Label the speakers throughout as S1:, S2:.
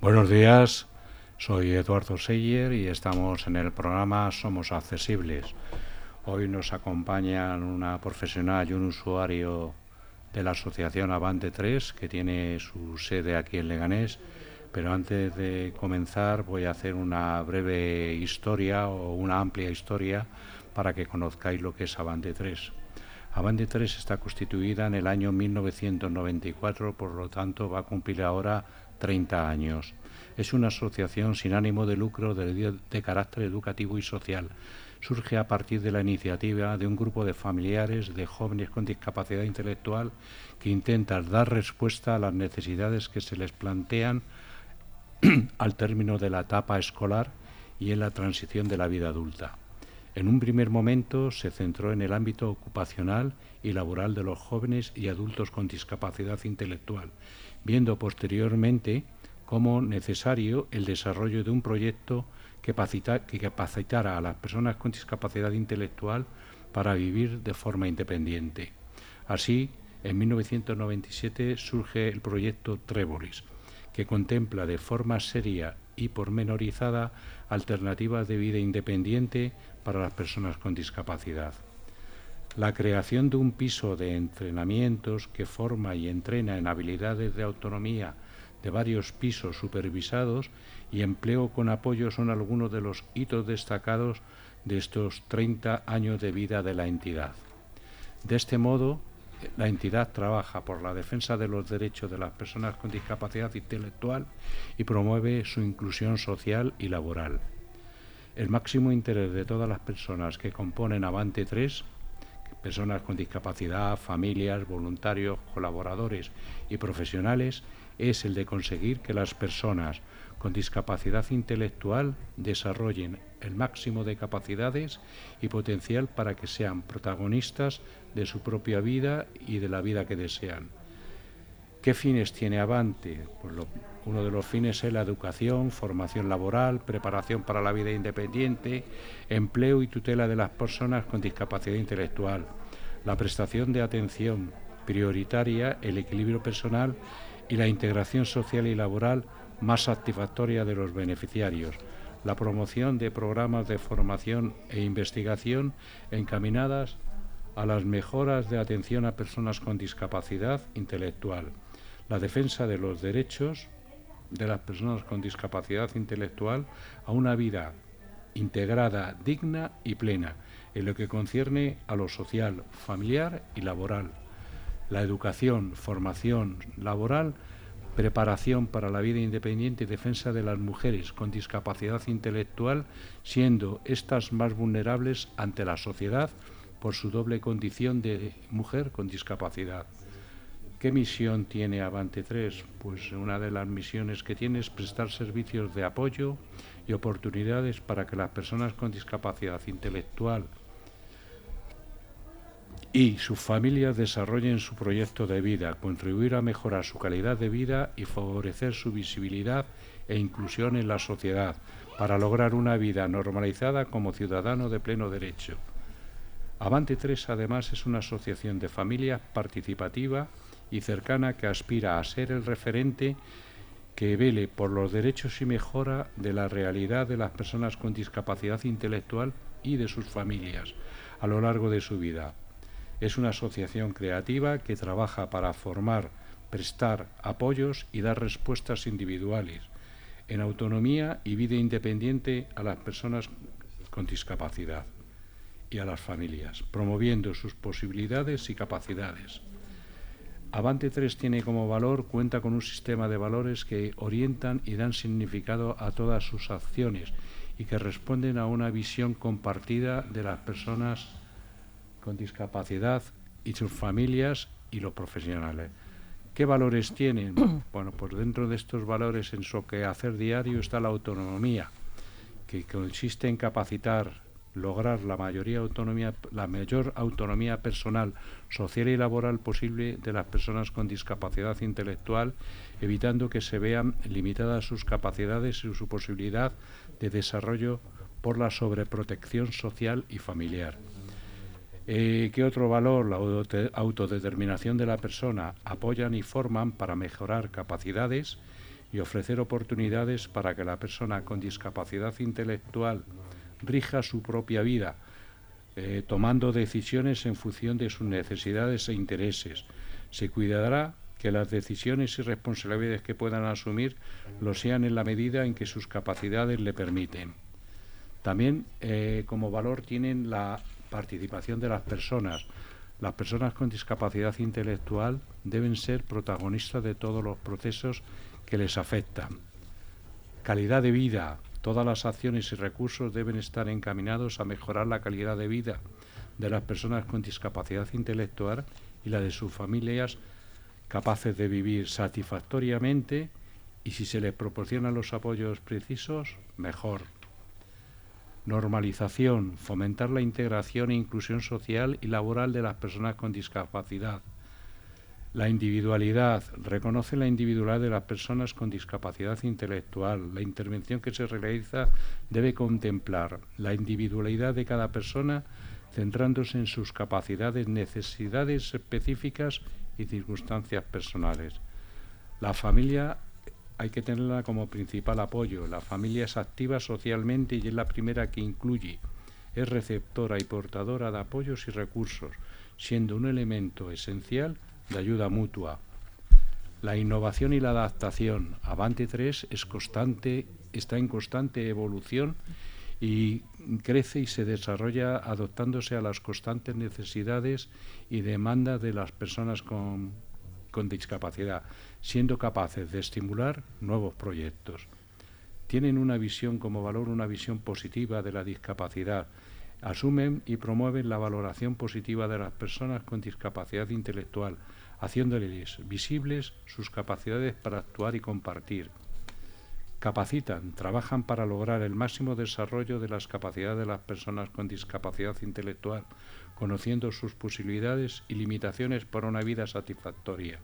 S1: Buenos días, soy Eduardo Seyer y estamos en el programa Somos Accesibles. Hoy nos acompañan una profesional y un usuario de la asociación Avante 3 que tiene su sede aquí en Leganés. Pero antes de comenzar voy a hacer una breve historia o una amplia historia para que conozcáis lo que es Avante 3. Avante 3 está constituida en el año 1994, por lo tanto va a cumplir ahora 30 años. Es una asociación sin ánimo de lucro de, de carácter educativo y social. Surge a partir de la iniciativa de un grupo de familiares de jóvenes con discapacidad intelectual que intentan dar respuesta a las necesidades que se les plantean al término de la etapa escolar y en la transición de la vida adulta. En un primer momento se centró en el ámbito ocupacional y laboral de los jóvenes y adultos con discapacidad intelectual, viendo posteriormente como necesario el desarrollo de un proyecto que, capacitara a las personas con discapacidad intelectual para vivir de forma independiente. Así, en 1997 surge el proyecto Trébolis, que contempla de forma seria y pormenorizada alternativas de vida independiente para las personas con discapacidad. La creación de un piso de entrenamientos que forma y entrena en habilidades de autonomía de varios pisos supervisados y empleo con apoyo son algunos de los hitos destacados de estos 30 años de vida de la entidad. De este modo, la entidad trabaja por la defensa de los derechos de las personas con discapacidad intelectual y promueve su inclusión social y laboral. El máximo interés de todas las personas que componen Avante 3, personas con discapacidad, familias, voluntarios, colaboradores y profesionales, es el de conseguir que las personas con discapacidad intelectual desarrollen el máximo de capacidades y potencial para que sean protagonistas de su propia vida y de la vida que desean. ¿Qué fines tiene Avante? Pues uno de los fines es la educación, formación laboral, preparación para la vida independiente, empleo y tutela de las personas con discapacidad intelectual, la prestación de atención prioritaria, el equilibrio personal y la integración social y laboral más satisfactoria de los beneficiarios, la promoción de programas de formación e investigación encaminadas a las mejoras de atención a personas con discapacidad intelectual, la defensa de los derechos de las personas con discapacidad intelectual a una vida integrada, digna y plena, en lo que concierne a lo social, familiar y laboral. La educación, formación laboral preparación para la vida independiente y defensa de las mujeres con discapacidad intelectual, siendo estas más vulnerables ante la sociedad por su doble condición de mujer con discapacidad. ¿Qué misión tiene Avante 3? Pues una de las misiones que tiene es prestar servicios de apoyo y oportunidades para que las personas con discapacidad intelectual y sus familias desarrollen su proyecto de vida, contribuir a mejorar su calidad de vida y favorecer su visibilidad e inclusión en la sociedad para lograr una vida normalizada como ciudadano de pleno derecho. Avante 3 además es una asociación de familias participativa y cercana que aspira a ser el referente que vele por los derechos y mejora de la realidad de las personas con discapacidad intelectual y de sus familias a lo largo de su vida es una asociación creativa que trabaja para formar, prestar apoyos y dar respuestas individuales en autonomía y vida independiente a las personas con discapacidad y a las familias, promoviendo sus posibilidades y capacidades. Avante 3 tiene como valor, cuenta con un sistema de valores que orientan y dan significado a todas sus acciones y que responden a una visión compartida de las personas con discapacidad y sus familias y los profesionales. ¿Qué valores tienen? Bueno, pues dentro de estos valores en su quehacer diario está la autonomía, que consiste en capacitar, lograr la mayoría autonomía, la mayor autonomía personal, social y laboral posible de las personas con discapacidad intelectual, evitando que se vean limitadas sus capacidades y su posibilidad de desarrollo por la sobreprotección social y familiar Eh, ¿Qué otro valor, la autode- autodeterminación de la persona, apoyan y forman para mejorar capacidades y ofrecer oportunidades para que la persona con discapacidad intelectual rija su propia vida, eh, tomando decisiones en función de sus necesidades e intereses? Se cuidará que las decisiones y responsabilidades que puedan asumir lo sean en la medida en que sus capacidades le permiten. También eh, como valor tienen la participación de las personas. Las personas con discapacidad intelectual deben ser protagonistas de todos los procesos que les afectan. Calidad de vida. Todas las acciones y recursos deben estar encaminados a mejorar la calidad de vida de las personas con discapacidad intelectual y la de sus familias capaces de vivir satisfactoriamente y si se les proporcionan los apoyos precisos, mejor. Normalización, fomentar la integración e inclusión social y laboral de las personas con discapacidad. La individualidad, reconoce la individualidad de las personas con discapacidad intelectual. La intervención que se realiza debe contemplar la individualidad de cada persona centrándose en sus capacidades, necesidades específicas y circunstancias personales. La familia hay que tenerla como principal apoyo. La familia es activa socialmente y es la primera que incluye. Es receptora y portadora de apoyos y recursos, siendo un elemento esencial de ayuda mutua. La innovación y la adaptación. Avante 3 es constante, está en constante evolución y crece y se desarrolla adoptándose a las constantes necesidades y demandas de las personas con, con discapacidad, siendo capaces de estimular nuevos proyectos. Tienen una visión como valor, una visión positiva de la discapacidad. Asumen y promueven la valoración positiva de las personas con discapacidad intelectual, haciéndoles visibles sus capacidades para actuar y compartir. Capacitan, trabajan para lograr el máximo desarrollo de las capacidades de las personas con discapacidad intelectual, conociendo sus posibilidades y limitaciones para una vida satisfactoria.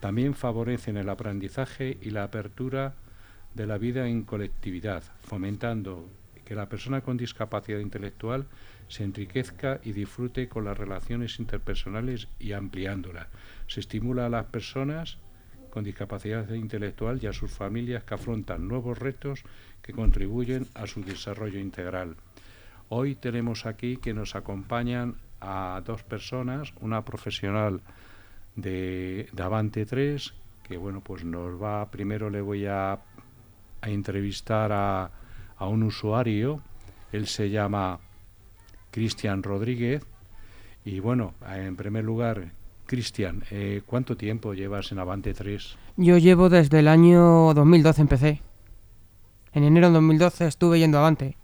S1: También favorecen el aprendizaje y la apertura de la vida en colectividad, fomentando que la persona con discapacidad intelectual se enriquezca y disfrute con las relaciones interpersonales y ampliándolas. Se estimula a las personas con discapacidad intelectual y a sus familias que afrontan nuevos retos que contribuyen a su desarrollo integral. Hoy tenemos aquí que nos acompañan a dos personas, una profesional de, Avante 3, que bueno, pues nos va, primero le voy a, a entrevistar a, a un usuario, él se llama Cristian Rodríguez, y bueno, en primer lugar, Cristian, eh, ¿cuánto tiempo llevas en Avante 3?
S2: Yo llevo desde el año 2012 empecé. En enero de 2012 estuve yendo avante.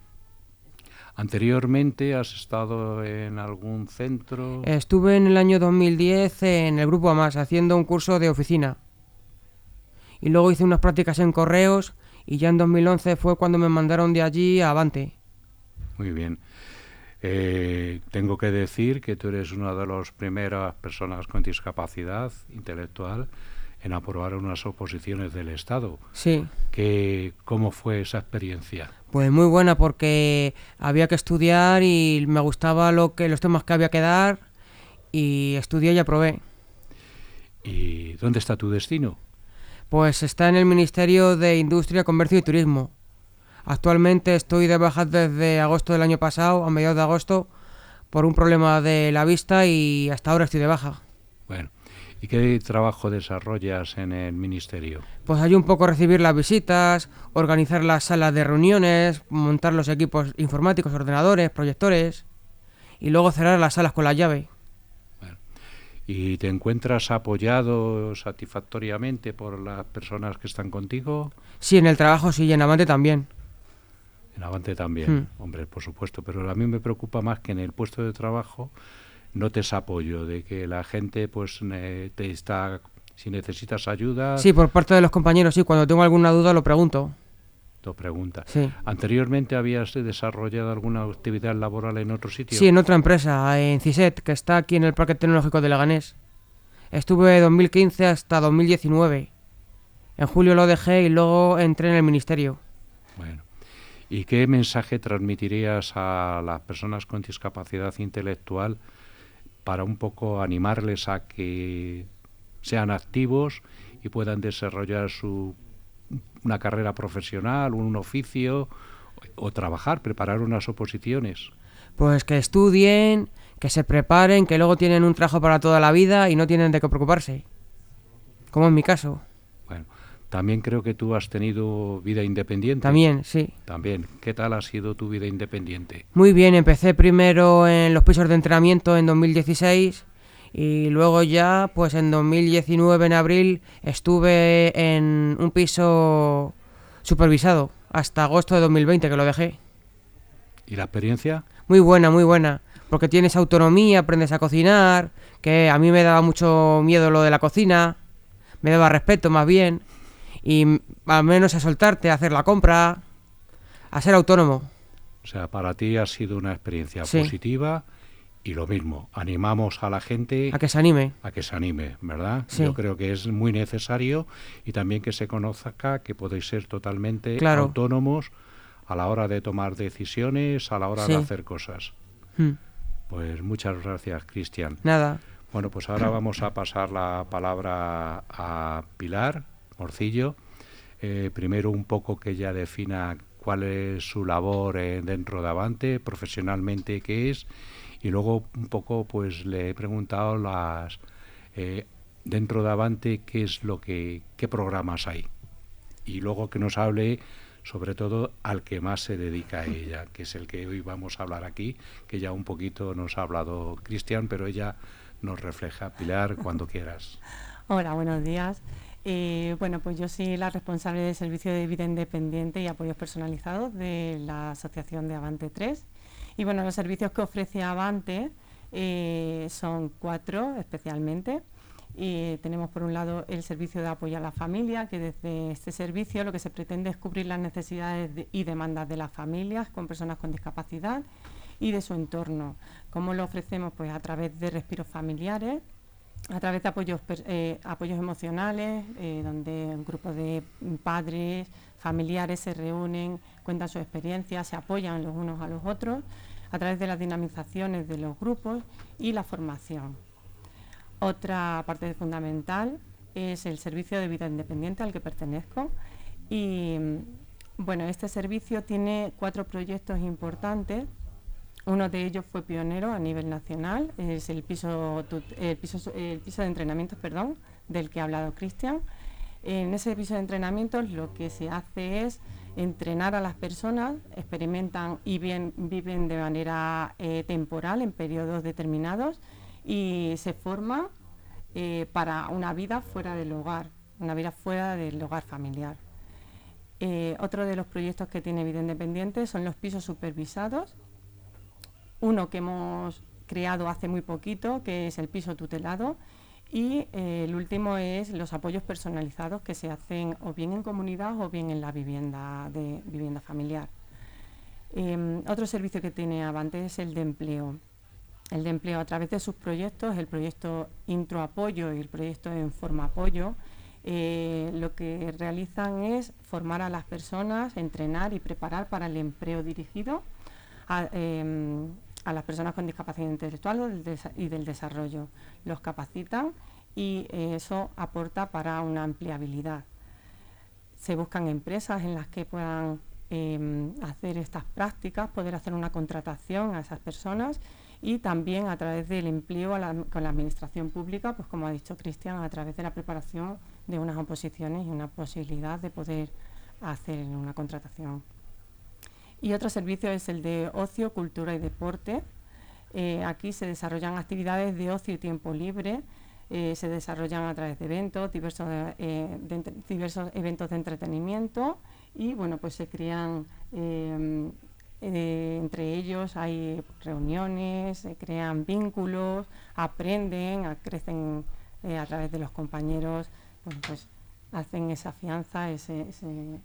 S1: Anteriormente has estado en algún centro.
S2: Estuve en el año 2010 en el grupo AMAS haciendo un curso de oficina. Y luego hice unas prácticas en correos y ya en 2011 fue cuando me mandaron de allí a Avante.
S1: Muy bien. Eh, tengo que decir que tú eres una de las primeras personas con discapacidad intelectual en aprobar unas oposiciones del Estado.
S2: Sí,
S1: Que, ¿Cómo fue esa experiencia?
S2: Pues muy buena porque había que estudiar y me gustaba lo que los temas que había que dar y estudié y aprobé.
S1: ¿Y dónde está tu destino?
S2: Pues está en el Ministerio de Industria, Comercio y Turismo. Actualmente estoy de baja desde agosto del año pasado, a mediados de agosto, por un problema de la vista y hasta ahora estoy de baja.
S1: Bueno, ¿y qué trabajo desarrollas en el ministerio?
S2: Pues hay un poco recibir las visitas, organizar las salas de reuniones, montar los equipos informáticos, ordenadores, proyectores y luego cerrar las salas con la llave.
S1: ¿Y te encuentras apoyado satisfactoriamente por las personas que están contigo?
S2: Sí, en el trabajo sí y en Avante también.
S1: En Avante también,
S2: Hmm.
S1: hombre, por supuesto, pero a mí me preocupa más que en el puesto de trabajo notes apoyo, de que la gente pues eh, te está, si necesitas ayuda,
S2: Sí, por parte de los compañeros, sí, cuando tengo alguna duda lo pregunto.
S1: te pregunta.
S2: Sí.
S1: ¿Anteriormente habías desarrollado alguna actividad laboral en otro sitio?
S2: Sí, en otra empresa, en CISET, que está aquí en el Parque Tecnológico de Leganés. Estuve de 2015 hasta 2019. En julio lo dejé y luego entré en el ministerio.
S1: Bueno. ¿Y qué mensaje transmitirías a las personas con discapacidad intelectual para un poco animarles a que sean activos y puedan desarrollar su una carrera profesional, un oficio o trabajar, preparar unas oposiciones.
S2: Pues que estudien, que se preparen, que luego tienen un trabajo para toda la vida y no tienen de qué preocuparse. Como en mi caso.
S1: También creo que tú has tenido vida independiente.
S2: También, sí.
S1: También. ¿Qué tal ha sido tu vida independiente?
S2: Muy bien, empecé primero en los pisos de entrenamiento en 2016 y luego ya, pues en 2019, en abril, estuve en un piso supervisado hasta agosto de 2020 que lo dejé.
S1: ¿Y la experiencia?
S2: Muy buena, muy buena. Porque tienes autonomía, aprendes a cocinar, que a mí me daba mucho miedo lo de la cocina, me daba respeto más bien, y al menos a soltarte, a hacer la compra, a ser autónomo.
S1: O sea, para ti ha sido una experiencia positiva y lo mismo, animamos a la gente
S2: a que se anime.
S1: A que se anime, ¿verdad? Yo creo que es muy necesario y también que se conozca que podéis ser totalmente autónomos a la hora de tomar decisiones, a la hora de hacer cosas. Hmm. Pues muchas gracias, Cristian.
S2: Nada.
S1: Bueno, pues ahora vamos a pasar la palabra a Pilar Morcillo. Eh, primero un poco que ella defina cuál es su labor eh, dentro de Avante, profesionalmente qué es, y luego un poco pues le he preguntado las eh, dentro de Avante qué es lo que qué programas hay y luego que nos hable sobre todo al que más se dedica a ella, que es el que hoy vamos a hablar aquí, que ya un poquito nos ha hablado Cristian, pero ella nos refleja. Pilar, cuando quieras.
S3: Hola, buenos días. Eh, bueno, pues yo soy la responsable del Servicio de Vida Independiente y Apoyos Personalizados de la Asociación de Avante 3 y bueno, los servicios que ofrece Avante eh, son cuatro especialmente. Y tenemos por un lado el servicio de apoyo a la familia, que desde este servicio lo que se pretende es cubrir las necesidades y demandas de las familias con personas con discapacidad y de su entorno. ¿Cómo lo ofrecemos? Pues a través de respiros familiares, a través de apoyos, eh, apoyos emocionales, eh, donde un grupo de padres, familiares se reúnen, cuentan su experiencia, se apoyan los unos a los otros a través de las dinamizaciones de los grupos y la formación. Otra parte fundamental es el servicio de vida independiente al que pertenezco y bueno, este servicio tiene cuatro proyectos importantes. Uno de ellos fue pionero a nivel nacional, es el piso, de entrenamiento perdón, del que ha hablado Cristian. En ese piso de entrenamiento lo que se hace es entrenar a las personas, experimentan y viven de manera eh, temporal en periodos determinados y se forman eh, para una vida fuera del hogar, una vida fuera del hogar familiar. Eh, otro de los proyectos que tiene Vida Independiente son los pisos supervisados. Uno que hemos creado hace muy poquito, que es el piso tutelado, y eh, el último es los apoyos personalizados que se hacen o bien en comunidad o bien en la vivienda de vivienda familiar. Em, otro servicio que tiene Avante es el de empleo. El de empleo a través de sus proyectos, el proyecto Intro Apoyo y el proyecto En Forma Apoyo, eh, lo que realizan es formar a las personas, entrenar y preparar para el empleo dirigido em, a las personas con discapacidad intelectual y del desarrollo. Los capacitan y eh, eso aporta para una ampliabilidad. Se buscan empresas en las que puedan em, hacer estas prácticas, poder hacer una contratación a esas personas y también a través del empleo con la administración pública, pues como ha dicho Cristian, a través de la preparación de unas oposiciones y una posibilidad de poder hacer una contratación. Y otro servicio es el de ocio, cultura y deporte. Eh, aquí se desarrollan actividades de ocio y tiempo libre, eh, se desarrollan a través de eventos, diversos, eh, diversos eventos de entretenimiento y bueno, pues se crean entre ellos hay reuniones, se crean vínculos, aprenden, crecen a través de los compañeros, pues hacen esa fianza, ese, ese,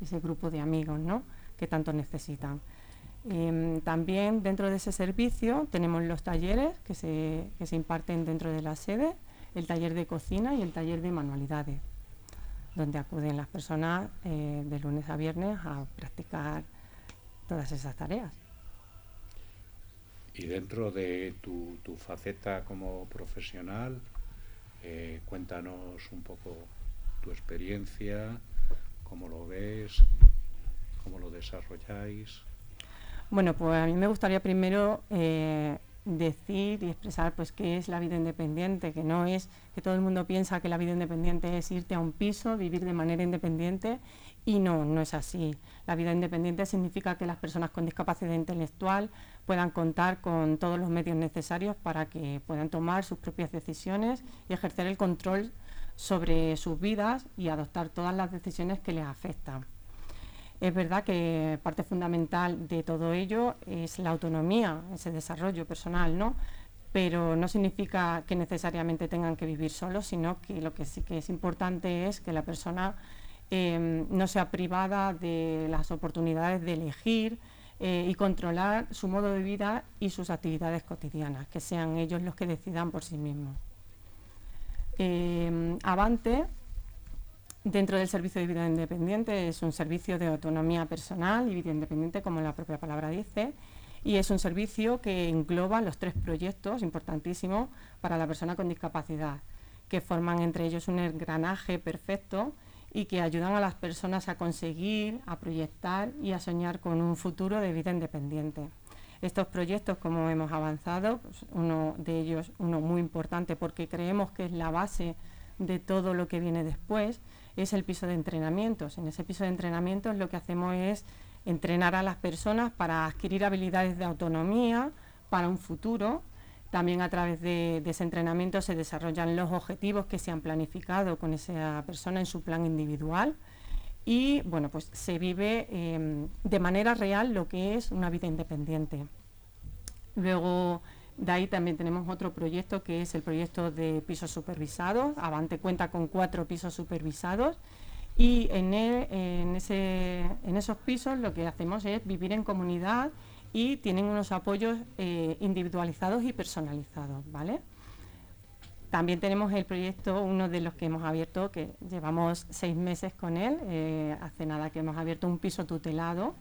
S3: ese grupo de amigos, ¿no? Que tanto necesitan. Em, también dentro de ese servicio tenemos los talleres que se, que se, imparten dentro de la sede, el taller de cocina y el taller de manualidades, donde acuden las personas eh, de lunes a viernes a practicar todas esas tareas.
S1: Y dentro de tu, tu faceta como profesional, eh, cuéntanos un poco tu experiencia, cómo lo ves, cómo lo desarrolláis.
S3: Bueno, pues a mí me gustaría primero eh, decir y expresar pues qué es la vida independiente, que no es que todo el mundo piensa que la vida independiente es irte a un piso, vivir de manera independiente y no, no es así. La vida independiente significa que las personas con discapacidad intelectual puedan contar con todos los medios necesarios para que puedan tomar sus propias decisiones y ejercer el control sobre sus vidas y adoptar todas las decisiones que les afectan. Es verdad que parte fundamental de todo ello es la autonomía, ese desarrollo personal, ¿no? Pero no significa que necesariamente tengan que vivir solos, sino que lo que sí que es importante es que la persona em, no sea privada de las oportunidades de elegir eh, y controlar su modo de vida y sus actividades cotidianas, que sean ellos los que decidan por sí mismos. Em, Avante Dentro del servicio de vida independiente es un servicio de autonomía personal y vida independiente, como la propia palabra dice, y es un servicio que engloba los tres proyectos importantísimos para la persona con discapacidad, que forman entre ellos un engranaje perfecto y que ayudan a las personas a conseguir, a proyectar y a soñar con un futuro de vida independiente. Estos proyectos, como hemos avanzado, pues uno de ellos, uno muy importante porque creemos que es la base de todo lo que viene después, es el piso de entrenamientos. En ese piso de entrenamientos lo que hacemos es entrenar a las personas para adquirir habilidades de autonomía para un futuro. También a través de, ese entrenamiento se desarrollan los objetivos que se han planificado con esa persona en su plan individual y bueno, pues se vive em, de manera real lo que es una vida independiente. Luego de ahí también tenemos otro proyecto que es el proyecto de pisos supervisados. Avante cuenta con cuatro pisos supervisados y en, en, esos pisos lo que hacemos es vivir en comunidad y tienen unos apoyos eh, individualizados y personalizados, ¿vale? También tenemos el proyecto, uno de los que hemos abierto, que llevamos seis meses con él, eh, hace nada que hemos abierto un piso tutelado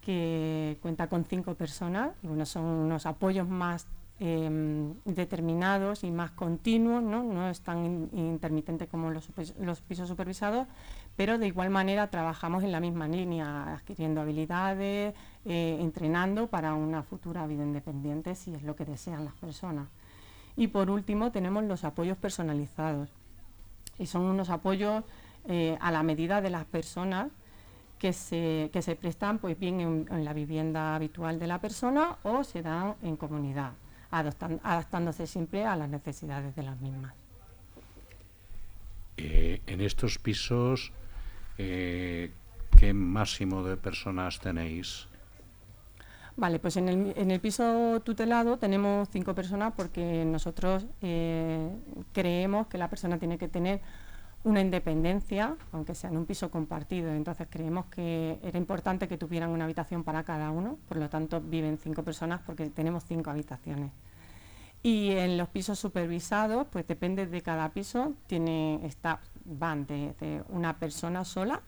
S3: que cuenta con cinco personas, y bueno, son unos apoyos más Em, determinados y más continuos, no, no es tan intermitente como los, pisos supervisados, pero de igual manera trabajamos en la misma línea, adquiriendo habilidades, eh, entrenando para una futura vida independiente si es lo que desean las personas. Y por último tenemos los apoyos personalizados, y son unos apoyos eh, a la medida de las personas que se, que se prestan pues bien en la vivienda habitual de la persona o se dan en comunidad adaptándose siempre a las necesidades de las mismas.
S1: Eh, en estos pisos, eh, ¿qué máximo de personas tenéis?
S3: Vale, pues en el, en el, piso tutelado tenemos cinco personas porque nosotros eh, creemos que la persona tiene que tener una independencia, aunque sea en un piso compartido. Entonces creemos que era importante que tuvieran una habitación para cada uno, por lo tanto viven cinco personas porque tenemos cinco habitaciones. Y en los pisos supervisados, pues depende de cada piso, tiene, está, van de, una persona sola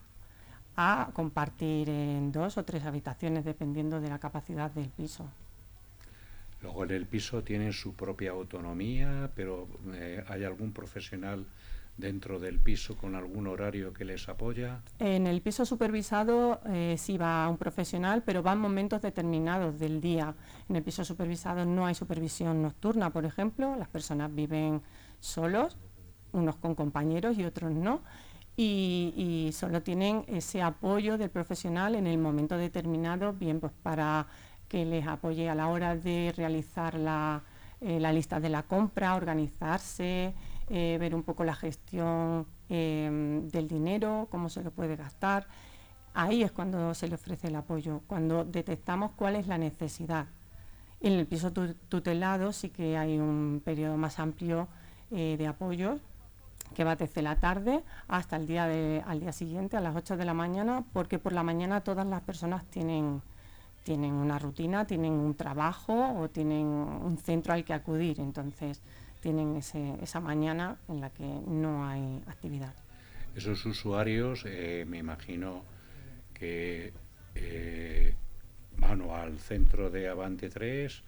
S3: a compartir en dos o tres habitaciones dependiendo de la capacidad del piso.
S1: Luego en el piso tienen su propia autonomía, pero eh, ¿hay algún profesional dentro del piso con algún horario que les apoya?
S3: En el piso supervisado eh, sí va un profesional, pero va en momentos determinados del día. En el piso supervisado no hay supervisión nocturna, por ejemplo, las personas viven solos, unos con compañeros y otros no. Y, solo tienen ese apoyo del profesional en el momento determinado, bien pues para que les apoye a la hora de realizar la, eh, la lista de la compra, organizarse, eh, ver un poco la gestión em, del dinero, cómo se lo puede gastar. Ahí es cuando se le ofrece el apoyo, cuando detectamos cuál es la necesidad. En el piso tutelado sí que hay un periodo más amplio eh, de apoyo que va desde la tarde hasta el día al día siguiente, a las 8 de la mañana, porque por la mañana todas las personas tienen, tienen una rutina, tienen un trabajo o tienen un centro al que acudir. Entonces, tienen esa mañana en la que no hay actividad.
S1: Esos usuarios, eh, me imagino que eh, van al centro de Avante 3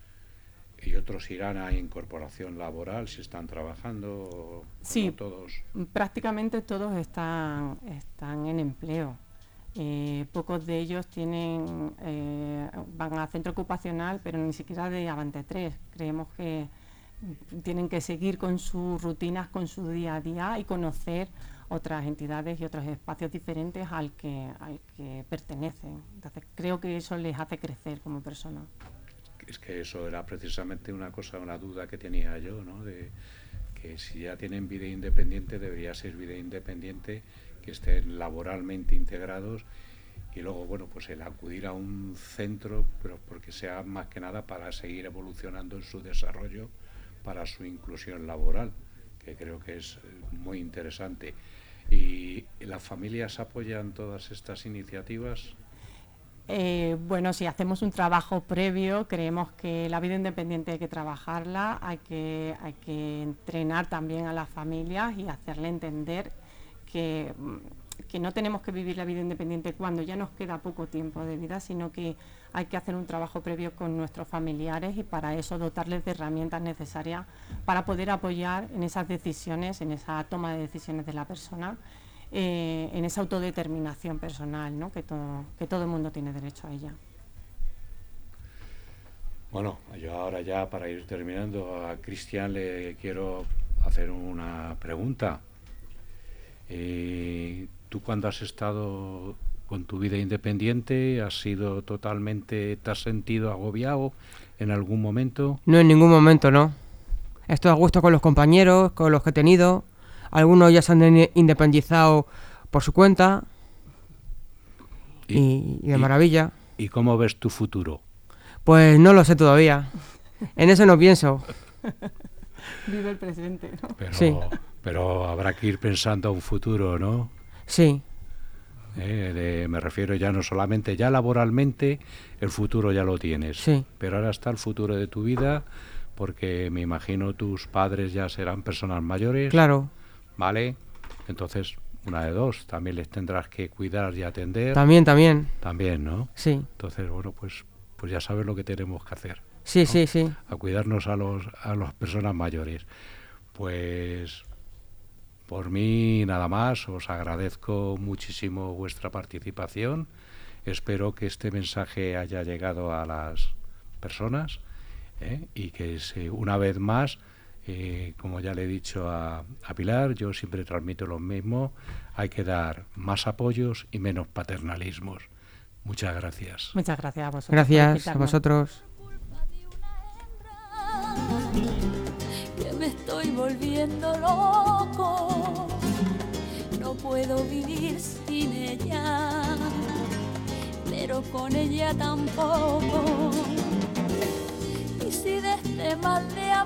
S1: y otros irán a incorporación laboral si están trabajando.
S3: Sí.
S1: no todos.
S3: Prácticamente todos están, están en empleo. Eh, pocos de ellos tienen van a centro ocupacional, pero ni siquiera de Avante 3. Creemos que tienen que seguir con sus rutinas, con su día a día y conocer otras entidades y otros espacios diferentes al que, al que pertenecen. Entonces, creo que eso les hace crecer como personas.
S1: Es que eso era precisamente una cosa, una duda que tenía yo, ¿no? De que si ya tienen vida independiente, debería ser vida independiente, que estén laboralmente integrados y luego, bueno, pues el acudir a un centro, pero porque sea más que nada para seguir evolucionando en su desarrollo, para su inclusión laboral, que creo que es eh, muy interesante. ¿Y las familias apoyan todas estas iniciativas?
S3: Eh, bueno, si hacemos un trabajo previo, creemos que la vida independiente hay que trabajarla, hay que, hay que entrenar también a las familias y hacerle entender que, mm, que no tenemos que vivir la vida independiente cuando ya nos queda poco tiempo de vida, sino que hay que hacer un trabajo previo con nuestros familiares y para eso dotarles de herramientas necesarias para poder apoyar en esas decisiones, en esa toma de decisiones de la persona eh, en esa autodeterminación personal, ¿no? que, todo, que todo el mundo tiene derecho a ella.
S1: Bueno, yo ahora ya para ir terminando, a Cristian le quiero hacer una pregunta. Eh, ¿Tú cuando has estado con tu vida independiente, has sido totalmente, te has sentido agobiado en algún momento?
S2: No en ningún momento, no. Estoy a gusto con los compañeros, con los que he tenido. Algunos ya se han in- independizado por su cuenta y, y de
S1: y-
S2: maravilla.
S1: ¿Y cómo ves tu futuro?
S2: Pues no lo sé todavía. En eso no pienso.
S3: Vive el presente, ¿no?
S1: Pero,
S2: Sí.
S1: pero habrá que ir pensando a un futuro, ¿no?
S2: Sí,
S1: Eh, de- me refiero ya no solamente, ya laboralmente, el futuro ya lo tienes.
S2: Sí.
S1: Pero ahora está el futuro de tu vida, porque me imagino tus padres ya serán personas mayores.
S2: claro.
S1: ¿Vale? Entonces, una de dos, también les tendrás que cuidar y atender.
S2: También, también.
S1: También, ¿no?
S2: Sí.
S1: Entonces, bueno, pues, pues ya sabes lo que tenemos que hacer,
S2: Sí, sí, sí.
S1: a cuidarnos a los a las personas mayores. Pues por mí nada más, os agradezco muchísimo vuestra participación. Espero que este mensaje haya llegado a las personas ¿eh? y que se- una vez más, eh, como ya le he dicho a, a Pilar, yo siempre transmito lo mismo, hay que dar más apoyos y menos paternalismos. Muchas gracias.
S3: Muchas gracias a vosotros.
S2: Gracias a vosotros.
S4: culpa de una hembra que me estoy volviendo loco puedo vivir sin ella, pero con ella tampoco. Y si de este mal de amor